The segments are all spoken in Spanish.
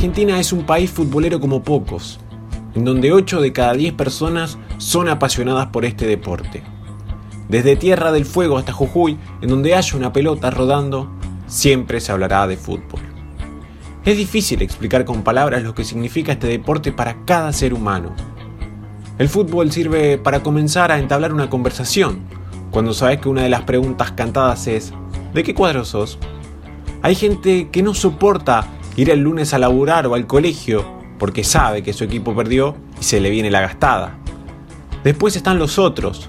Argentina es un país futbolero como pocos, en donde 8 de cada 10 personas son apasionadas por este deporte. Desde Tierra del Fuego hasta Jujuy, en donde haya una pelota rodando, siempre se hablará de fútbol. Es difícil explicar con palabras lo que significa este deporte para cada ser humano. El fútbol sirve para comenzar a entablar una conversación, cuando sabes que una de las preguntas cantadas es ¿de qué cuadro sos? Hay gente que no soporta ir el lunes a laburar o al colegio porque sabe que su equipo perdió y se le viene la gastada. Después están los otros,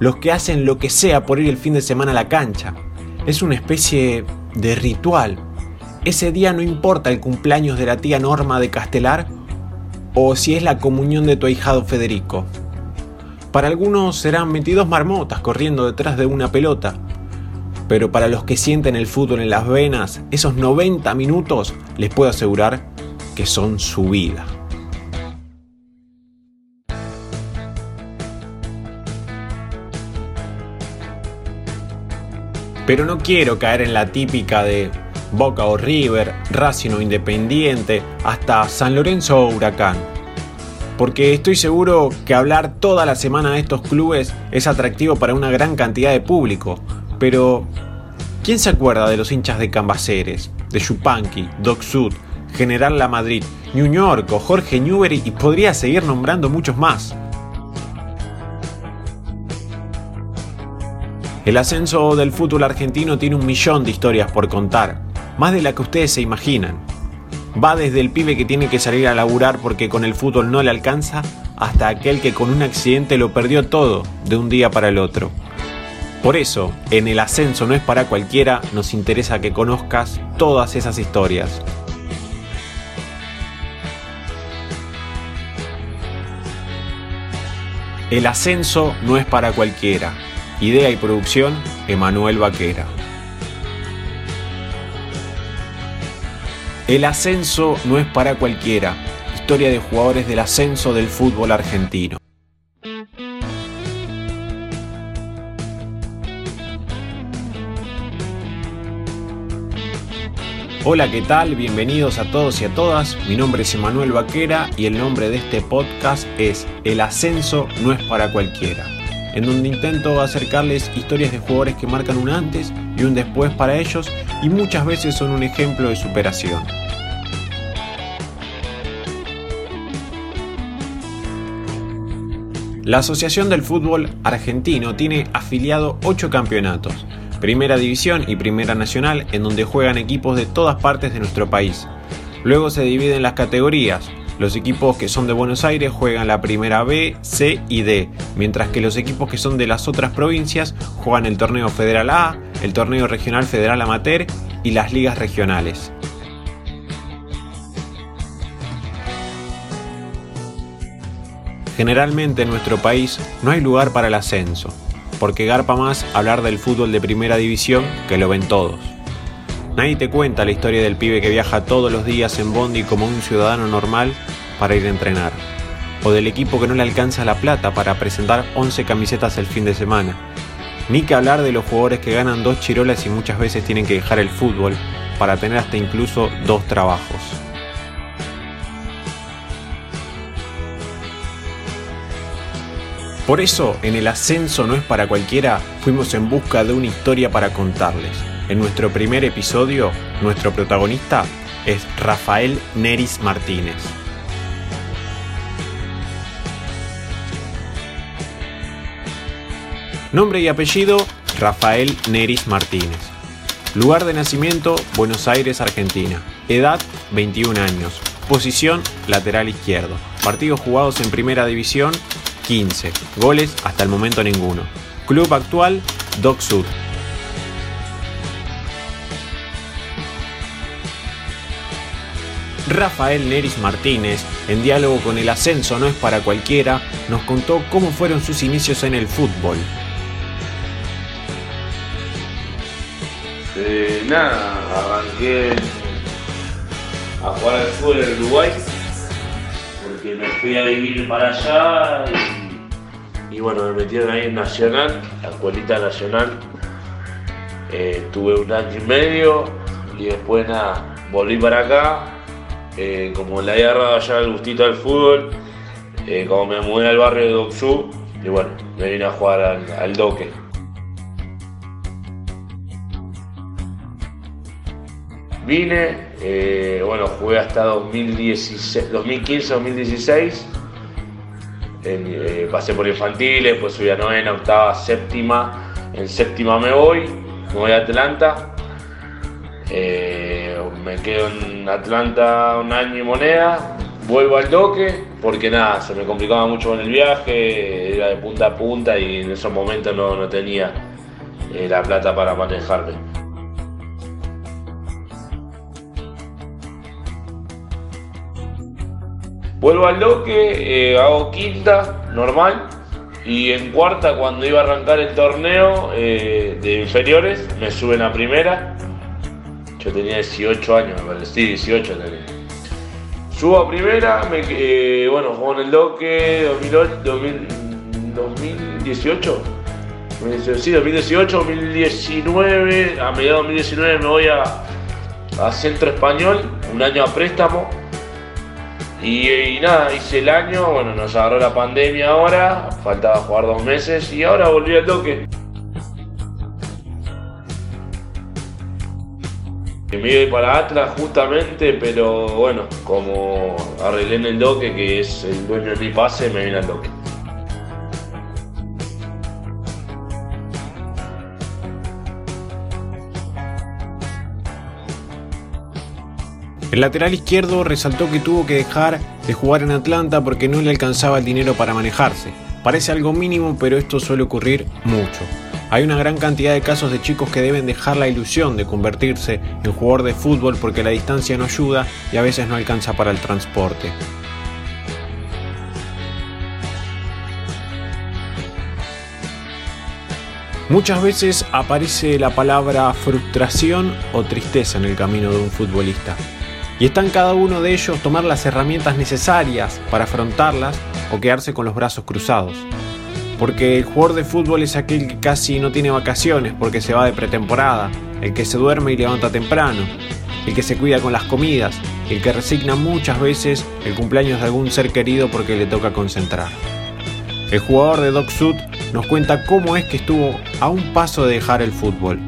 los que hacen lo que sea por ir el fin de semana a la cancha. Es una especie de ritual. Ese día no importa el cumpleaños de la tía Norma de Castelar o si es la comunión de tu ahijado Federico. Para algunos serán 22 marmotas corriendo detrás de una pelota, pero para los que sienten el fútbol en las venas, esos 90 minutos les puedo asegurar que son su vida. Pero no quiero caer en la típica de Boca o River, Racing o Independiente, hasta San Lorenzo o Huracán. Porque estoy seguro que hablar toda la semana de estos clubes es atractivo para una gran cantidad de público, pero ¿quién se acuerda de los hinchas de Cambaceres, de Chupanqui, Doc Sud, General La Madrid, New York Jorge Newbery y podría seguir nombrando muchos más? El ascenso del fútbol argentino tiene un millón de historias por contar, más de la que ustedes se imaginan. Va desde el pibe que tiene que salir a laburar porque con el fútbol no le alcanza, hasta aquel que con un accidente lo perdió todo de un día para el otro. Por eso, en el ascenso no es para cualquiera, nos interesa que conozcas todas esas historias. El ascenso no es para cualquiera. Idea y producción, Emanuel Vaquera. El ascenso no es para cualquiera. Historia de jugadores del ascenso del fútbol argentino. Hola, ¿qué tal? Bienvenidos a todos y a todas. Mi nombre es Emanuel Vaquera y el nombre de este podcast es El ascenso no es para cualquiera, en donde intento acercarles historias de jugadores que marcan un antes y un después para ellos y muchas veces son un ejemplo de superación. La Asociación del Fútbol Argentino tiene afiliado 8 campeonatos, Primera División y Primera Nacional, en donde juegan equipos de todas partes de nuestro país. Luego se dividen las categorías. Los equipos que son de Buenos Aires juegan la Primera B, C y D, mientras que los equipos que son de las otras provincias juegan el Torneo Federal A, el Torneo Regional Federal Amateur y las ligas regionales. Generalmente en nuestro país no hay lugar para el ascenso, porque garpa más hablar del fútbol de primera división que lo ven todos. Nadie te cuenta la historia del pibe que viaja todos los días en Bondi como un ciudadano normal para ir a entrenar, o del equipo que no le alcanza la plata para presentar 11 camisetas el fin de semana, ni que hablar de los jugadores que ganan dos chirolas y muchas veces tienen que dejar el fútbol para tener hasta incluso dos trabajos. Por eso, en el ascenso no es para cualquiera, fuimos en busca de una historia para contarles. En nuestro primer episodio, nuestro protagonista es Rafael Neris Martínez. Nombre y apellido, Rafael Neris Martínez. Lugar de nacimiento, Buenos Aires, Argentina. Edad, 21 años. Posición, lateral izquierdo. Partidos jugados en primera división, 15. Goles hasta el momento ninguno. Club actual, Doc Sud. Rafael Neris Martínez, en diálogo con el ascenso no es para cualquiera, nos contó cómo fueron sus inicios en el fútbol. Eh, nada, arranqué a jugar al fútbol en Uruguay porque me fui a vivir para allá y, y bueno, me metieron ahí en Nacional, la escuelita nacional. Eh, tuve un año y medio y después nada, volví para acá eh, como le había agarrado ya el gustito al fútbol, eh, como me mudé al barrio de Doxú, y bueno, me vine a jugar al, al Doque. Vine, eh, bueno, jugué hasta 2015-2016. Eh, pasé por infantiles, después subí a novena, octava, séptima. En séptima me voy, me voy a Atlanta. Eh, me quedo en Atlanta un año y moneda. Vuelvo al doque, porque nada, se me complicaba mucho con el viaje, era de punta a punta y en esos momentos no, no tenía la plata para manejarme. Vuelvo al doque, eh, hago quinta, normal. Y en cuarta, cuando iba a arrancar el torneo eh, de inferiores, me suben a primera. Yo tenía 18 años, me parece. Sí, 18 tenía. Subo a primera, me, eh, bueno, juego en el doque 2018. Sí, 2018, 2019. A mediados de 2019 me voy a, a Centro Español, un año a préstamo y, nada, hice el año, bueno, nos agarró la pandemia ahora, faltaba jugar dos meses y ahora volví al toque. Me iba para Atlas justamente, pero bueno, como arreglé en el doque, que es el dueño de mi pase, me vine al doque. El lateral izquierdo resaltó que tuvo que dejar de jugar en Atlanta porque no le alcanzaba el dinero para manejarse. Parece algo mínimo, pero esto suele ocurrir mucho. Hay una gran cantidad de casos de chicos que deben dejar la ilusión de convertirse en jugador de fútbol porque la distancia no ayuda y a veces no alcanza para el transporte. Muchas veces aparece la palabra frustración o tristeza en el camino de un futbolista y está en cada uno de ellos tomar las herramientas necesarias para afrontarlas o quedarse con los brazos cruzados. Porque el jugador de fútbol es aquel que casi no tiene vacaciones porque se va de pretemporada, el que se duerme y levanta temprano, el que se cuida con las comidas, el que resigna muchas veces el cumpleaños de algún ser querido porque le toca concentrar. El jugador de Doc Sud nos cuenta cómo es que estuvo a un paso de dejar el fútbol.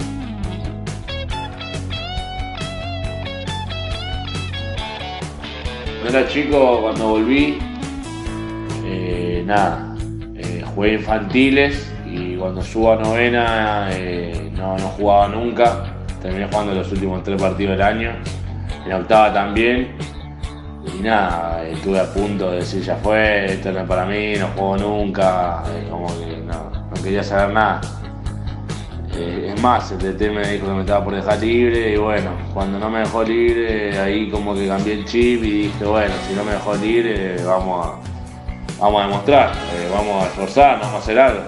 Cuando era chico, cuando volví, eh, nada, eh, jugué infantiles y cuando subo a novena eh, no, no, jugaba nunca. Terminé jugando los últimos tres partidos del año. En octava también. Y nada, estuve a punto de decir ya fue, esto no es para mí, no juego nunca. como que no, no quería saber nada. Eh, es más, el DT me dijo que me estaba por dejar libre y bueno, cuando no me dejó libre, ahí como que cambié el chip y dije, bueno, si no me dejó libre, vamos a, vamos a demostrar, eh, vamos a esforzar, vamos a hacer algo.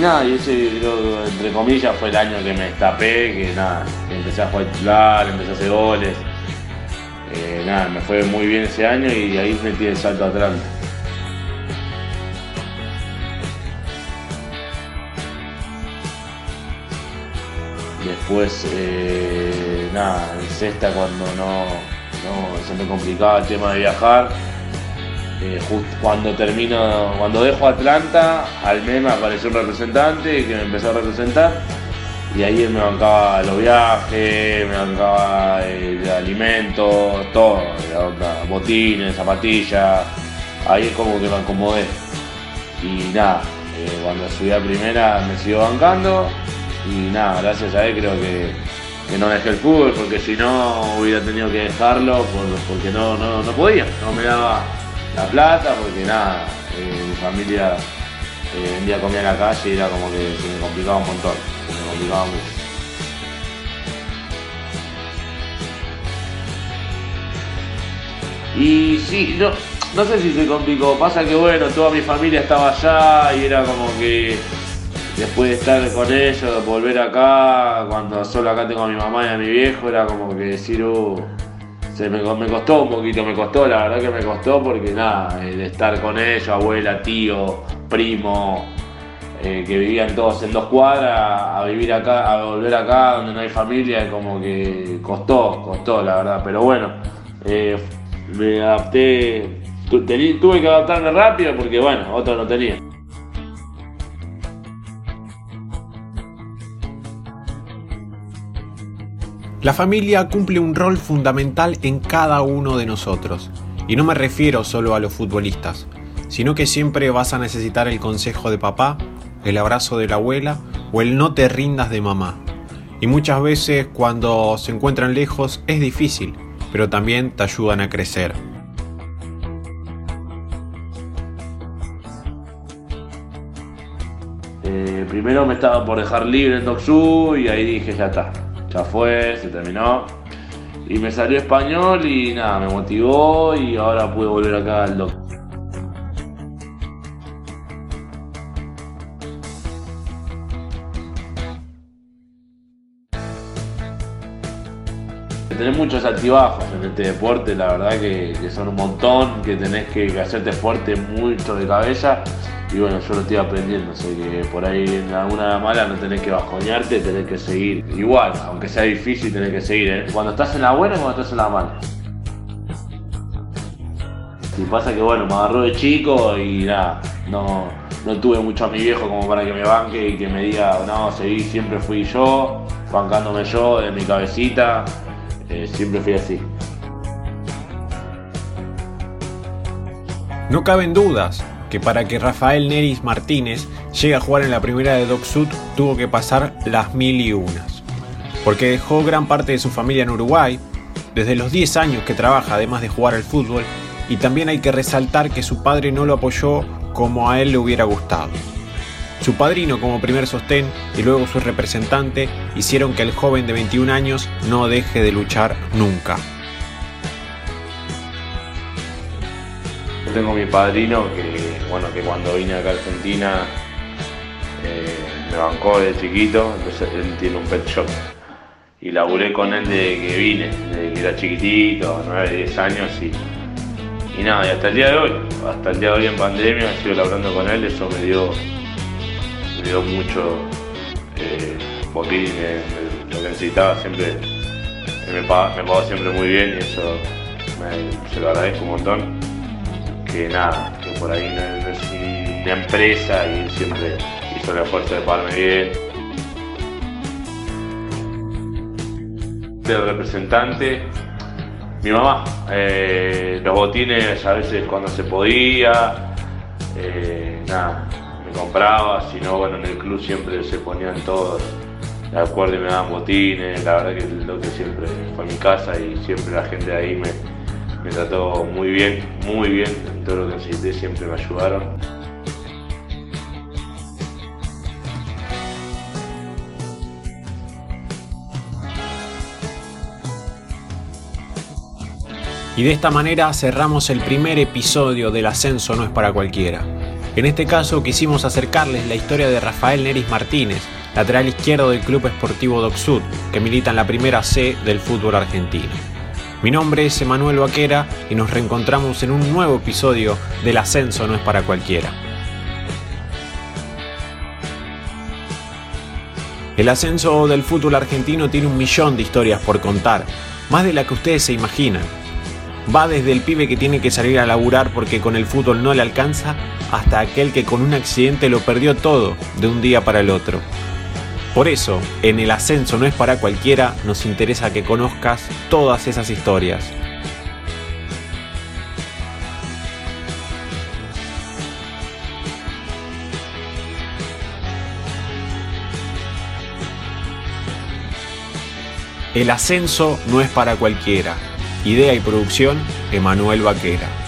Nada, y ese entre comillas fue el año que me destapé, que nada, que empecé a jugar titular, empecé a hacer goles. Nada, me fue muy bien ese año y ahí metí el salto atrás. Después, eh, nada, en sexta cuando no, se me complicaba el tema de viajar. Eh, cuando termino, cuando dejo Atlanta, al mes me apareció un representante que me empezó a representar y ahí me bancaba los viajes, me bancaba el alimentos, todo, botines, zapatillas, ahí es como que me acomodé. Y nada, eh, cuando subí a primera me siguió bancando y nada, gracias a él creo que, no dejé el fútbol porque si no hubiera tenido que dejarlo porque no, no, podía, no me daba la plata porque nada, eh, mi familia eh, un día comía en la calle y era como que se me complicaba un montón. Y sí, no, no sé si se complicó. Pasa que bueno, toda mi familia estaba allá y era como que después de estar con ellos, volver acá, cuando solo acá tengo a mi mamá y a mi viejo, era como que decir, uh, se me, me, costó un poquito, me costó, la verdad que me costó porque nada, de estar con ellos, abuela, tío, primo, eh, que vivían todos en dos cuadras, a vivir acá, a volver acá donde no hay familia, como que costó, costó la verdad, pero bueno, eh, me adapté, tuve que adaptarme rápido porque bueno, otro no tenía. La familia cumple un rol fundamental en cada uno de nosotros. Y no me refiero solo a los futbolistas, sino que siempre vas a necesitar el consejo de papá, el abrazo de la abuela o el no te rindas de mamá. Y muchas veces cuando se encuentran lejos es difícil, pero también te ayudan a crecer. Eh, primero me estaba por dejar libre en Doxu y ahí dije ya está, ya fue, se terminó. Y me salió español y nada, me motivó y ahora pude volver acá al Doxu. Tenés muchos altibajos en este deporte, la verdad que, son un montón, que tenés que, hacerte fuerte mucho de cabeza y bueno, yo lo estoy aprendiendo, así que por ahí en alguna mala no tenés que bajoñarte, tenés que seguir. Igual, aunque sea difícil, tenés que seguir, ¿eh? Cuando estás en la buena y cuando estás en la mala. Y pasa que bueno, me agarró de chico y nada, no, no tuve mucho a mi viejo como para que me banque y que me diga, no, seguí, siempre fui yo, bancándome yo de mi cabecita, eh, siempre fui así. No caben dudas que para que Rafael Neris Martínez llegue a jugar en la primera de Doc Sud tuvo que pasar las mil y unas. Porque dejó gran parte de su familia en Uruguay, desde los 10 años que trabaja además de jugar al fútbol, y también hay que resaltar que su padre no lo apoyó como a él le hubiera gustado. Su padrino como primer sostén y luego su representante hicieron que el joven de 21 años no deje de luchar nunca. Tengo mi padrino que, bueno, que cuando vine acá a Argentina eh, me bancó de chiquito, entonces él tiene un pet shop. Y laburé con él desde que vine, desde que era chiquitito, 9, 10 años y, y nada, y hasta el día de hoy, hasta el día de hoy en pandemia, sigo laburando con él, eso me dio me dio mucho eh, botín, lo que necesitaba siempre, me pagó, siempre muy bien y eso se lo agradezco un montón. Que nada, que por ahí no, es una empresa y siempre hizo el esfuerzo de pagarme bien. El representante, mi mamá, eh, los botines a veces cuando se podía, eh, nada, compraba, si no, bueno, en el club siempre se ponían todos de acuerdo y me daban botines, la verdad que lo que siempre fue mi casa y siempre la gente de ahí me trató muy bien, muy bien, en todo lo que necesité siempre me ayudaron. Y de esta manera cerramos el primer episodio del Ascenso no es para cualquiera. En este caso quisimos acercarles la historia de Rafael Neris Martínez, lateral izquierdo del Club Esportivo Doc Sud, que milita en la primera C del fútbol argentino. Mi nombre es Emanuel Vaquera y nos reencontramos en un nuevo episodio del Ascenso no es para cualquiera. El ascenso del fútbol argentino tiene un millón de historias por contar, más de la que ustedes se imaginan. Va desde el pibe que tiene que salir a laburar porque con el fútbol no le alcanza, hasta aquel que con un accidente lo perdió todo de un día para el otro. Por eso, en el ascenso no es para cualquiera, nos interesa que conozcas todas esas historias. El ascenso no es para cualquiera. Idea y producción, Emanuel Vaquera.